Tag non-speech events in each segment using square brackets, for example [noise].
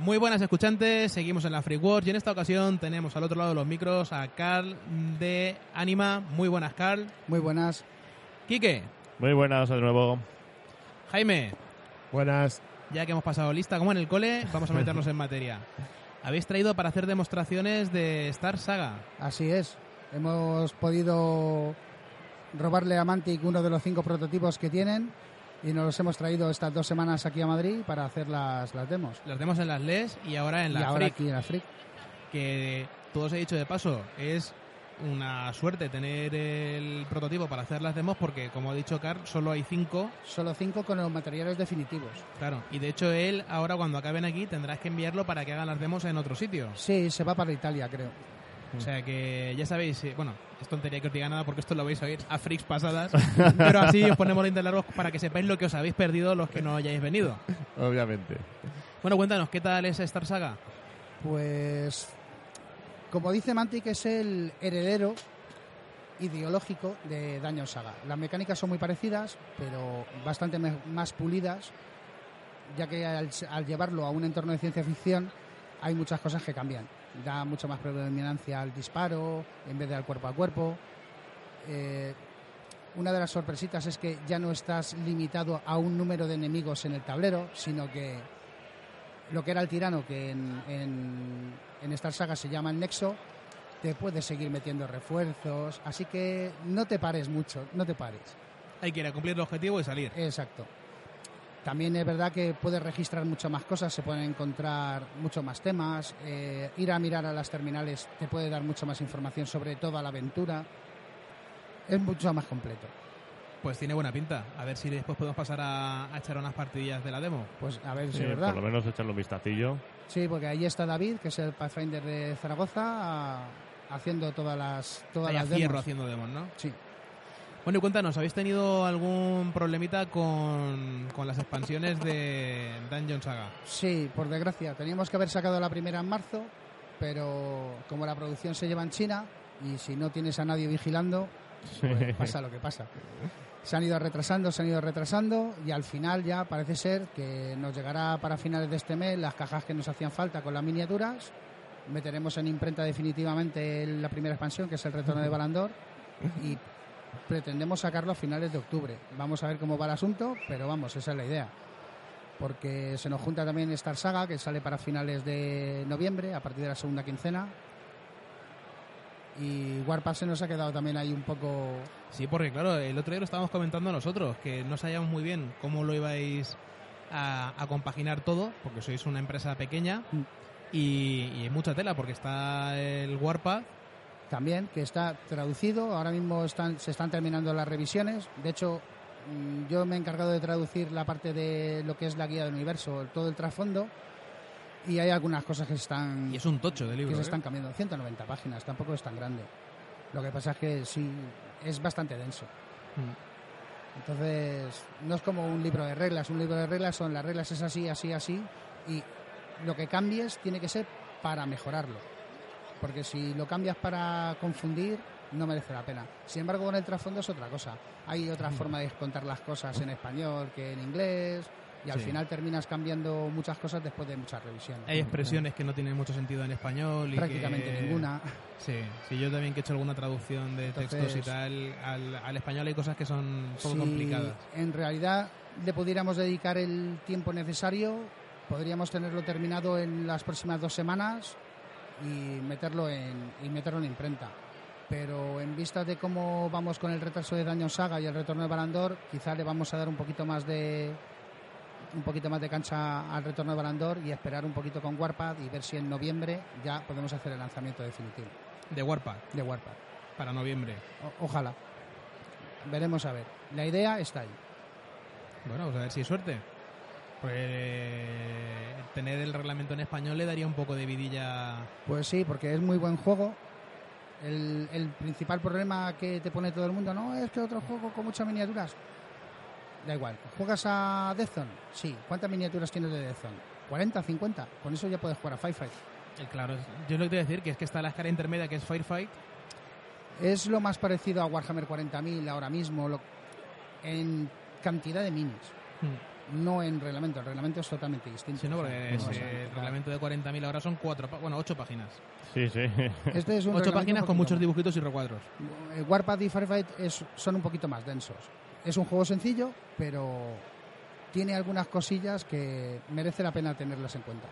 Muy buenas escuchantes, seguimos en la Free World y en esta ocasión tenemos al otro lado de los micros a Carl de Anima. Muy buenas, Carl. Muy buenas. Quique. Muy buenas de nuevo. Jaime. Buenas. Ya que hemos pasado lista como en el cole, vamos a meternos en materia. [laughs] Habéis traído para hacer demostraciones de Star Saga. Así es. Hemos podido robarle a Mantic uno de los cinco prototipos que tienen y nos los hemos traído estas dos semanas aquí a Madrid para hacer las, las demos. Las demos en las LES y ahora en la y ahora Freak, aquí en la Freak. que todo os he dicho de paso, es una suerte tener el prototipo para hacer las demos porque, como ha dicho Carl, solo hay cinco. Solo cinco con los materiales definitivos. Claro, y de hecho él, ahora cuando acaben aquí, tendrás que enviarlo para que hagan las demos en otro sitio. Sí, se va para Italia, creo. O sea que ya sabéis, eh, bueno, es tontería que os diga nada porque esto lo vais a oír a freaks pasadas, [laughs] pero así os ponemos la interlargos para que sepáis lo que os habéis perdido los que no hayáis venido. Obviamente. Bueno, cuéntanos, ¿qué tal es Star Saga? Pues, como dice Mantic, es el heredero ideológico de Dungeon Saga. Las mecánicas son muy parecidas, pero bastante más pulidas, ya que al, al llevarlo a un entorno de ciencia ficción hay muchas cosas que cambian. Da mucha más predominancia al disparo en vez de al cuerpo a cuerpo. Eh, una de las sorpresitas es que ya no estás limitado a un número de enemigos en el tablero, sino que lo que era el tirano, que en, en, en Star Saga se llama el Nexo, te puedes seguir metiendo refuerzos, así que no te pares mucho, no te pares. Hay que ir a cumplir el objetivo y salir. Exacto. También es verdad que puedes registrar muchas más cosas, se pueden encontrar muchos más temas, eh, ir a mirar a las terminales te puede dar mucha más información sobre toda la aventura. Es mucho más completo. Pues tiene buena pinta. A ver si después podemos pasar a, a echar unas partidillas de la demo. Pues a ver si Sí, es verdad. por lo menos echarle un vistacillo. Sí, porque ahí está David, que es el Pathfinder de Zaragoza, a- haciendo todas las todas las demos. haciendo demos, ¿no? Sí. Bueno, y cuéntanos, ¿habéis tenido algún problemita con, con las expansiones de Dungeon Saga? Sí, por desgracia. Teníamos que haber sacado la primera en marzo, pero como la producción se lleva en China y si no tienes a nadie vigilando, [laughs] pues pasa lo que pasa. Se han ido retrasando, se han ido retrasando y al final ya parece ser que nos llegará para finales de este mes las cajas que nos hacían falta con las miniaturas. Meteremos en imprenta definitivamente la primera expansión, que es el retorno de [laughs] Balandor, y pretendemos sacarlo a finales de octubre. Vamos a ver cómo va el asunto, pero vamos, esa es la idea. Porque se nos junta también Star Saga, que sale para finales de noviembre, a partir de la segunda quincena. Y Warpath se nos ha quedado también ahí un poco Sí, porque claro, el otro día lo estábamos comentando nosotros, que no sabíamos muy bien cómo lo ibais a, a compaginar todo, porque sois una empresa pequeña Mm. y, y hay mucha tela, porque está el Warpath, también, que está traducido. Ahora mismo están, se están terminando las revisiones. De hecho, mm, yo me he encargado de traducir la parte de lo que es la guía del universo, todo el trasfondo. Y hay algunas cosas que están, y es un tocho de que libro. se ¿eh? están cambiando. 190 páginas, tampoco es tan grande. Lo que pasa es que sí, es bastante denso. Mm. Entonces, no es como un libro de reglas. Un libro de reglas son las reglas es así, así, así. Y lo que cambies tiene que ser para mejorarlo. Porque si lo cambias para confundir, no merece la pena. Sin embargo, con el trasfondo es otra cosa. Hay otra forma de contar las cosas en español que en inglés. Y al Sí. final terminas cambiando muchas cosas después de muchas revisiones. Hay expresiones que no tienen mucho sentido en español. Y Prácticamente que- ninguna. Sí, sí, yo también que he hecho alguna traducción de Entonces- textos y tal, al, al español hay cosas que son un poco si complicadas. en realidad le pudiéramos dedicar el tiempo necesario, podríamos tenerlo terminado en las próximas dos semanas y meterlo en, y meterlo en imprenta. Pero en vista de cómo vamos con el retraso de Daño Saga y el retorno de Balandor, quizá le vamos a dar un poquito más de un poquito más de cancha al retorno de Balandor y esperar un poquito con Warpath y ver si en noviembre ya podemos hacer el lanzamiento definitivo De Warpath, de Warpath. para noviembre. O- ojalá. Veremos a ver. La idea está ahí. Bueno, pues a ver si hay suerte. Pues eh, tener el reglamento en español le daría un poco de vidilla. Pues sí, porque es muy buen juego. El, el principal problema que te pone todo el mundo, no, es que otro juego con muchas miniaturas. Da igual. ¿Juegas a Death Zone? Sí. ¿Cuántas miniaturas tienes de Death Zone? ¿40, 50? Con eso ya puedes jugar a Firefight. Eh, Claro, yo lo que te voy a decir que es que está la escala intermedia que es Firefight. Es lo más parecido a Warhammer 40.000 ahora mismo lo- en cantidad de minis, no en reglamento. El reglamento es totalmente distinto. Sí, no, O sea, porque no el reglamento de 40.000 ahora son cuatro, bueno, ocho páginas. Sí, sí. Este es un Ocho páginas un con muchos más. dibujitos y recuadros. Eh, Warpath y Firefight es- son un poquito más densos. Es un juego sencillo, pero tiene algunas cosillas que merece la pena tenerlas en cuenta.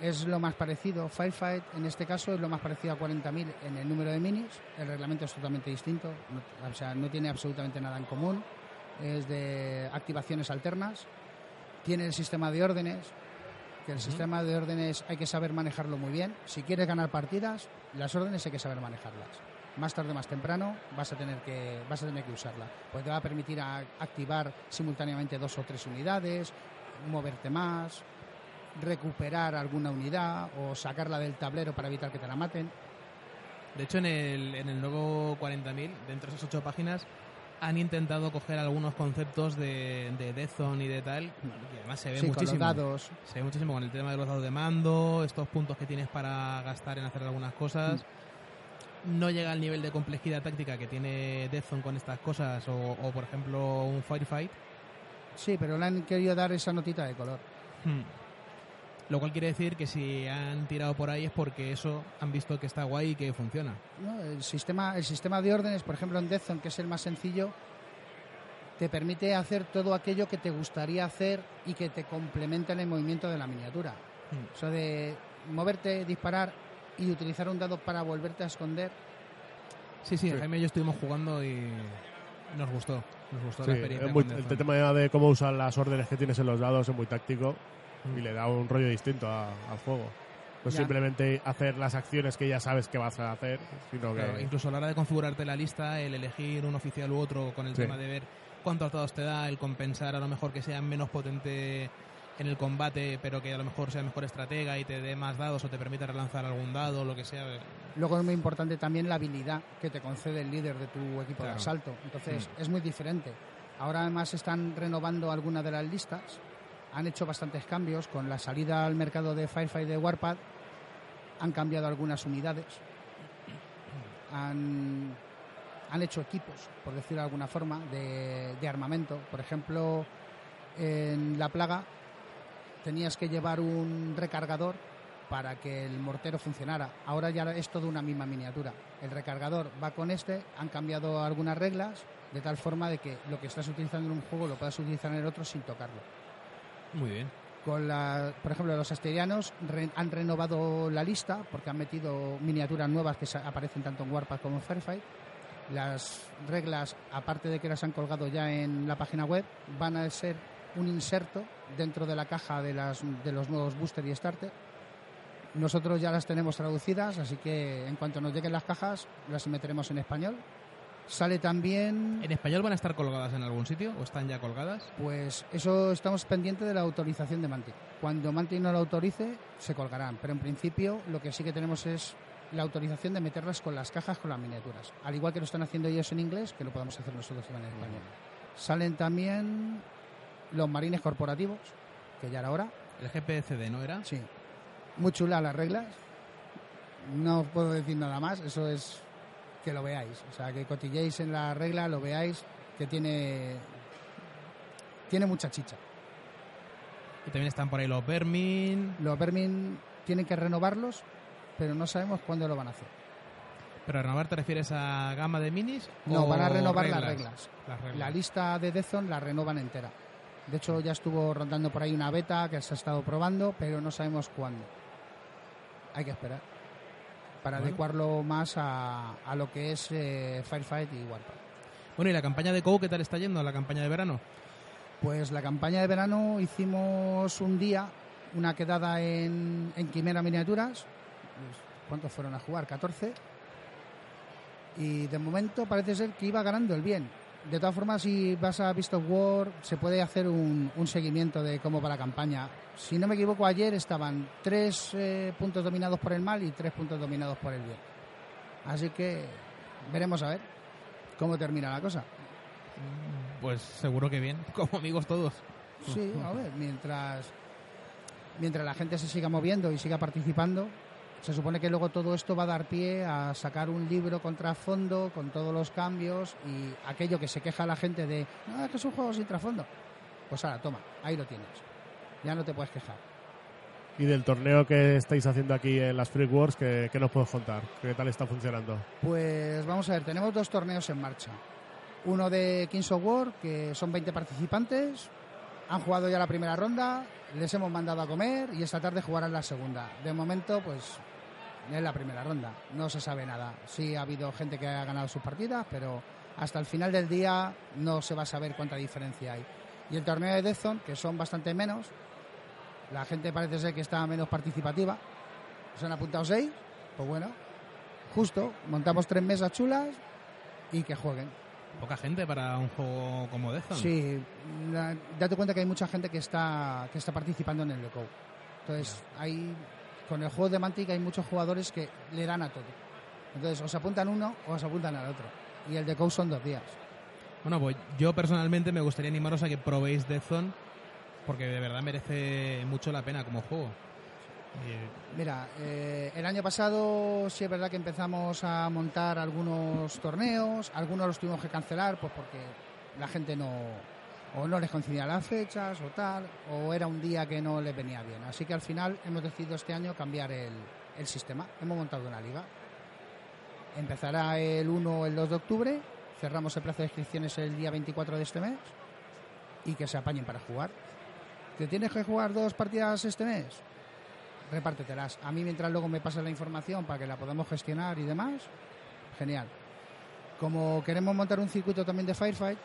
Es lo más parecido, Firefight en este caso es lo más parecido a 40.000 en el número de minis. El reglamento es totalmente distinto, no- o sea, no tiene absolutamente nada en común. Es de activaciones alternas. Tiene el sistema de órdenes, que el sistema de órdenes hay que saber manejarlo muy bien. Si quieres ganar partidas, las órdenes hay que saber manejarlas. Más tarde, más temprano, vas a tener que, vas a tener que usarla. Pues te va a permitir a- activar simultáneamente dos o tres unidades, moverte más, recuperar alguna unidad o sacarla del tablero para evitar que te la maten. De hecho, en el, en el nuevo 40.000, dentro de esas ocho páginas, han intentado coger algunos conceptos de, de Death Zone y de tal, y además se ve Sí, con los muchísimo. dados. Se ve muchísimo con el tema de los dados de mando, estos puntos que tienes para gastar en hacer algunas cosas. No llega al nivel de complejidad táctica que tiene Death Zone con estas cosas, o, o, por ejemplo un Firefight. Sí, pero le han querido dar esa notita de color. Hmm. Lo cual quiere decir que si han tirado por ahí es porque eso han visto que está guay y que funciona. ¿no? El, sistema, el sistema de órdenes, por ejemplo en Death Zone, que es el más sencillo, te permite hacer todo aquello que te gustaría hacer y que te complementa en el movimiento de la miniatura. Eso de moverte, disparar y utilizar un dado para volverte a esconder. Sí, sí, Sí. Jaime y yo estuvimos jugando y nos gustó. Nos gustó Sí, la experiencia. muy- el tema de cómo usar las órdenes que tienes en los dados es muy táctico Mm. Y le da un rollo distinto a- al juego. No Ya. simplemente hacer las acciones que ya sabes que vas a hacer, sino Claro, que... incluso a la hora de configurarte la lista, el elegir un oficial u otro con el Sí. tema de ver cuántos dados te da, el compensar a lo mejor que sea menos potente en el combate, pero que a lo mejor sea mejor estratega y te dé más dados o te permita relanzar algún dado, lo que sea. Luego es muy importante también la habilidad que te concede el líder de tu equipo de Claro. asalto. Entonces Mm. es muy diferente. Ahora además están renovando algunas de las listas. Han hecho bastantes cambios. Con la salida al mercado de Firefight de Warpath han cambiado algunas unidades. Han, han hecho equipos, por decirlo de alguna forma, de, de armamento. Por ejemplo, en La Plaga tenías que llevar un recargador para que el mortero funcionara. Ahora ya es todo una misma miniatura. El recargador va con este, han cambiado algunas reglas de tal forma de que lo que estás utilizando en un juego lo puedas utilizar en el otro sin tocarlo. Muy bien. Con la, por ejemplo, los asterianos re- han renovado la lista porque han metido miniaturas nuevas que aparecen tanto en Warpath como en Firefight. Las reglas, aparte de que las han colgado ya en la página web, van a ser un inserto dentro de la caja de, las, de los nuevos booster y starter. Nosotros ya las tenemos traducidas, así que en cuanto nos lleguen las cajas, las meteremos en español. Sale también ¿En español van a estar colgadas en algún sitio o están ya colgadas? Pues eso estamos pendientes de la autorización de Mantic. Cuando Mantic no lo autorice, se colgarán. Pero en principio lo que sí que tenemos es la autorización de meterlas con las cajas con las miniaturas. Al igual que lo están haciendo ellos en inglés, que lo podemos hacer nosotros también en español. Salen también los marines corporativos, que ya era hora. El GPCD, ¿no era? Sí. Muy chula las reglas. No os puedo decir nada más. Eso es que lo veáis. O sea, que cotilléis en la regla, lo veáis, que tiene tiene mucha chicha. Y también están por ahí los Vermin. Los Vermin tienen que renovarlos, pero no sabemos cuándo lo van a hacer. ¿Pero a renovar te refieres a gama de minis? No, o van a renovar las reglas. Las reglas. La lista de Deathzone la renovan entera. De hecho, ya estuvo rondando por ahí una beta que se ha estado probando, pero no sabemos cuándo. Hay que esperar para Bueno. adecuarlo más a, a lo que es eh, Firefight y Warpath. Bueno, ¿y la campaña de COU qué tal está yendo? ¿La campaña de verano? Pues la campaña de verano hicimos un día una quedada en, en Quimera Miniaturas. Pues, ¿Cuántos fueron a jugar? 14. Y de momento parece ser que iba ganando el bien. De todas formas, si vas a Beast of War, se puede hacer un, un seguimiento de cómo va la campaña. Si no me equivoco, ayer estaban tres eh, puntos dominados por el mal y tres puntos dominados por el bien. Así que veremos a ver cómo termina la cosa. Pues seguro que bien, [laughs] como amigos todos. Sí, a ver, mientras, mientras la gente se siga moviendo y siga participando, se supone que luego todo esto va a dar pie a sacar un libro con trasfondo, con todos los cambios y aquello que se queja la gente de, es que es un juego sin trasfondo. Pues ahora, toma, ahí lo tienes. Ya no te puedes quejar. Y del torneo que estáis haciendo aquí en las Free Wars, ¿qué, qué nos puedes contar? ¿Qué tal está funcionando? Pues vamos a ver, tenemos dos torneos en marcha. Uno de Kings of War, que son 20 participantes, han jugado ya la primera ronda, les hemos mandado a comer y esta tarde jugarán la segunda. De momento, pues es la primera ronda, no se sabe nada. Sí ha habido gente que ha ganado sus partidas, pero hasta el final del día no se va a saber cuánta diferencia hay. Y el torneo de Deathzone, que son bastante menos, la gente parece ser que está menos participativa. Se han apuntado seis, pues bueno, justo, montamos tres mesas chulas y que jueguen. Poca gente para un juego como Deathzone. Sí, la- date cuenta que hay mucha gente que está, que está participando en el Decode. Entonces, hay, con el juego de Mantic hay muchos jugadores que le dan a todo. Entonces, os apuntan uno o os apuntan al otro. Y el Decode son dos días. Bueno, pues yo personalmente me gustaría animaros a que probéis Deathzone porque de verdad merece mucho la pena como juego. Y, Mira, eh, el año pasado sí es verdad que empezamos a montar algunos torneos, algunos los tuvimos que cancelar pues porque la gente no o no les coincidían las fechas o tal, o era un día que no les venía bien. Así que al final hemos decidido este año cambiar el, el sistema. Hemos montado una liga. Empezará el 1 o el 2 de octubre, cerramos el plazo de inscripciones el día 24 de este mes y que se apañen para jugar. ¿Te tienes que jugar dos partidas este mes? repártetelas. A mí mientras luego me pases la información para que la podamos gestionar y demás, genial. Como queremos montar un circuito también de Firefight,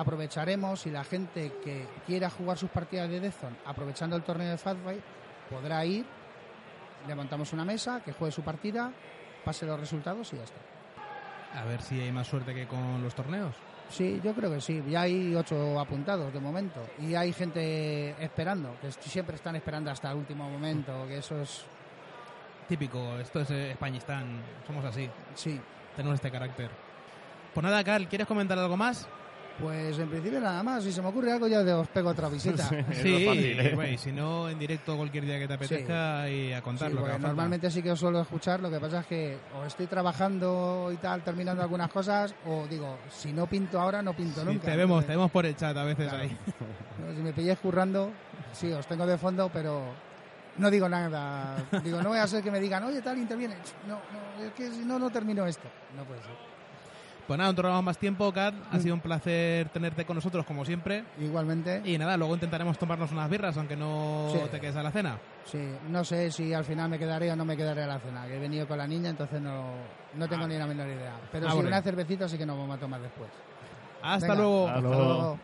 aprovecharemos y la gente que quiera jugar sus partidas de Deathzone aprovechando el torneo de Firefight podrá ir, le montamos una mesa, que juegue su partida, pase los resultados y ya está. a ver si hay más suerte que con los torneos. Sí, yo creo que sí. Ya hay ocho apuntados de momento. Y hay gente esperando, que siempre están esperando hasta el último momento, que eso es... Típico, esto es eh, Españistán, somos así, Sí, tenemos este carácter. Pues nada, Carl, ¿quieres comentar algo más? Pues en principio nada más. Si se me ocurre algo ya os pego otra visita. [laughs] Sí. Es Sí, fácil, ¿eh? si no, en directo cualquier día que te apetezca y a contar Sí, normalmente sí que os suelo escuchar. Lo que pasa es que o estoy trabajando y tal, terminando algunas cosas, o digo, si no pinto ahora, no pinto Sí, nunca. te vemos, te vemos por el chat a veces Claro. ahí. [laughs] Si me pilláis currando, sí, os tengo de fondo, pero no digo nada. Digo, no voy a ser que me digan, oye, tal, interviene. No, no, es que si no, no termino esto. No puede ser. Pues nada, no te robamos más tiempo, Kat. Ha sido un placer tenerte con nosotros como siempre. Igualmente, Y nada, luego intentaremos tomarnos unas birras, aunque no Sí. te quedes a la cena. sí, no sé si al final me quedaré o no me quedaré a la cena. Que he venido con la niña, entonces no, no tengo Ah. ni la menor idea. Pero Ah, sí, bueno. una cervecita sí que nos vamos a tomar después. Hasta Venga. Luego. Hasta luego.